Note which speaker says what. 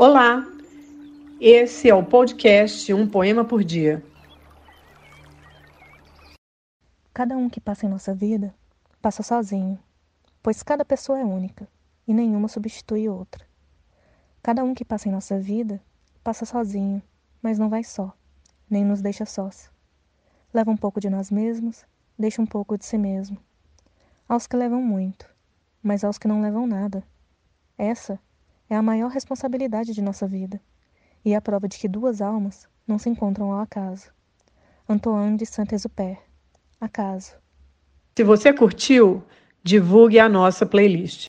Speaker 1: Olá, esse é o podcast Um Poema por Dia.
Speaker 2: Cada um que passa em nossa vida passa sozinho, pois cada pessoa é única e nenhuma substitui outra. Cada um que passa em nossa vida passa sozinho, mas não vai só, nem nos deixa sós. Leva um pouco de nós mesmos, deixa um pouco de si mesmo. Aos que levam muito, mas aos que não levam nada. Essa é a maior responsabilidade de nossa vida e a prova de que duas almas não se encontram ao acaso. Antoine de Saint-Exupéry. Acaso.
Speaker 1: Se você curtiu, divulgue a nossa playlist.